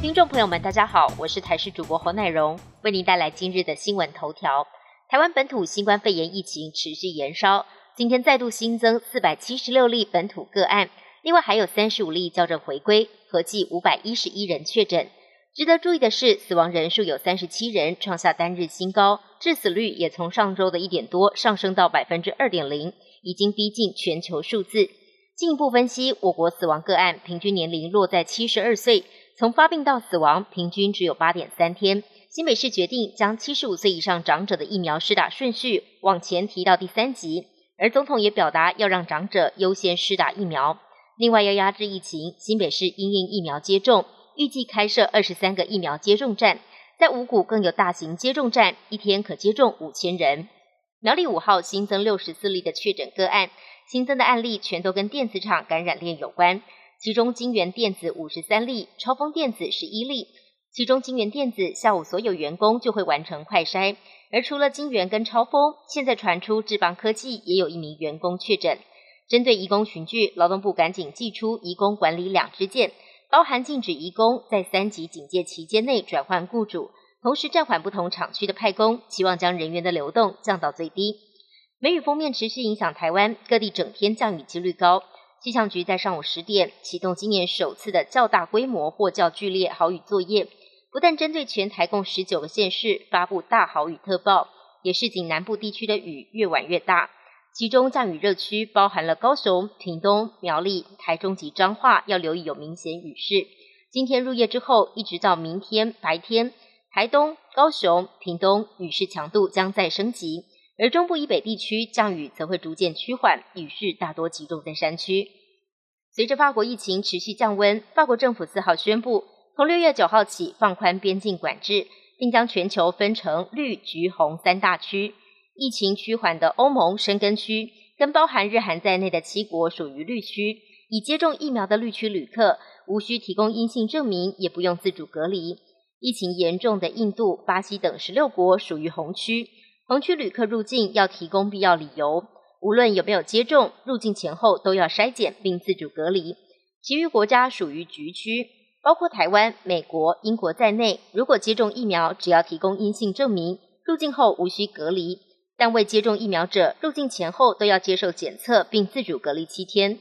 听众朋友们，大家好，我是台视主播侯乃荣，为您带来今日的新闻头条。台湾本土新冠肺炎疫情持续延烧，今天再度新增四百七十六例本土个案，另外还有三十五例校正回归，合计五百一十一人确诊。值得注意的是，死亡人数有三十七人，创下单日新高，致死率也从上周的一点多上升到百分之二点零，已经逼近全球数字。进一步分析，我国死亡个案平均年龄落在七十二岁，从发病到死亡平均只有八点三天。新北市决定将七十五岁以上长者的疫苗施打顺序往前提到第三级，而总统也表达要让长者优先施打疫苗。另外要压制疫情，新北市因应疫苗接种，预计开设二十三个疫苗接种站，在五股更有大型接种站，一天可接种五千人。苗栗五号新增六十四例的确诊个案，新增的案例全都跟电子厂感染链有关，其中金源电子五十三例，超丰电子十一例。其中金源电子下午所有员工就会完成快筛，而除了金源跟超丰，现在传出智邦科技也有一名员工确诊。针对移工群聚，劳动部赶紧寄出移工管理两支箭，包含禁止移工在三级警戒期间内转换雇主，同时暂缓不同厂区的派工，期望将人员的流动降到最低。梅雨封面持续影响台湾各地，整天降雨几率高。气象局在上午十点启动今年首次的较大规模或较剧烈豪雨作业。不但针对全台共十九个县市发布大豪雨特报，也是仅南部地区的雨越晚越大。其中降雨热区包含了高雄、屏东、苗栗、台中及彰化，要留意有明显雨势。今天入夜之后，一直到明天白天，台东、高雄、屏东雨势强度将再升级，而中部以北地区降雨则会逐渐趋缓，雨势大多集中在山区。随着法国疫情持续降温，法国政府四号宣布。从六月九号起放宽边境管制，并将全球分成绿、橘、红三大区。疫情趋缓的欧盟深根区，跟包含日韩在内的七国属于绿区。已接种疫苗的绿区旅客无需提供阴性证明，也不用自主隔离。疫情严重的印度、巴西等十六国属于红区，红区旅客入境要提供必要理由，无论有没有接种，入境前后都要筛检并自主隔离。其余国家属于橘区。包括台湾、美国、英国在内，如果接种疫苗，只要提供阴性证明，入境后无需隔离；但未接种疫苗者，入境前后都要接受检测并自主隔离七天。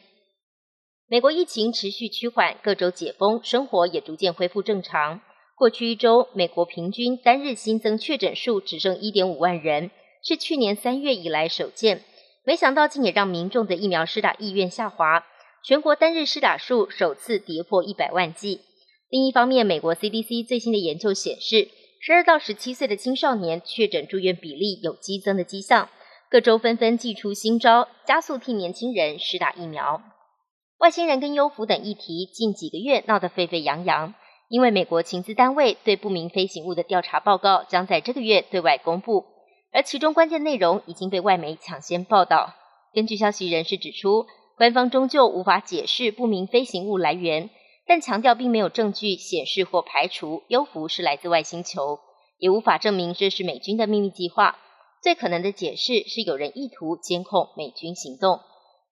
美国疫情持续趋缓，各州解封，生活也逐渐恢复正常。过去一周，美国平均单日新增确诊数只剩一点五万人，是去年三月以来首见。没想到，竟也让民众的疫苗施打意愿下滑，全国单日施打数首次跌破一百万剂。另一方面，美国 CDC 最新的研究显示，十二到十七岁的青少年确诊住院比例有激增的迹象。各州纷纷祭出新招，加速替年轻人施打疫苗。外星人跟优抚等议题近几个月闹得沸沸扬扬，因为美国情资单位对不明飞行物的调查报告将在这个月对外公布，而其中关键内容已经被外媒抢先报道。根据消息人士指出，官方终究无法解释不明飞行物来源。但强调并没有证据显示或排除优福是来自外星球，也无法证明这是美军的秘密计划。最可能的解释是有人意图监控美军行动。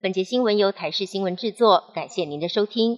本节新闻由台视新闻制作，感谢您的收听。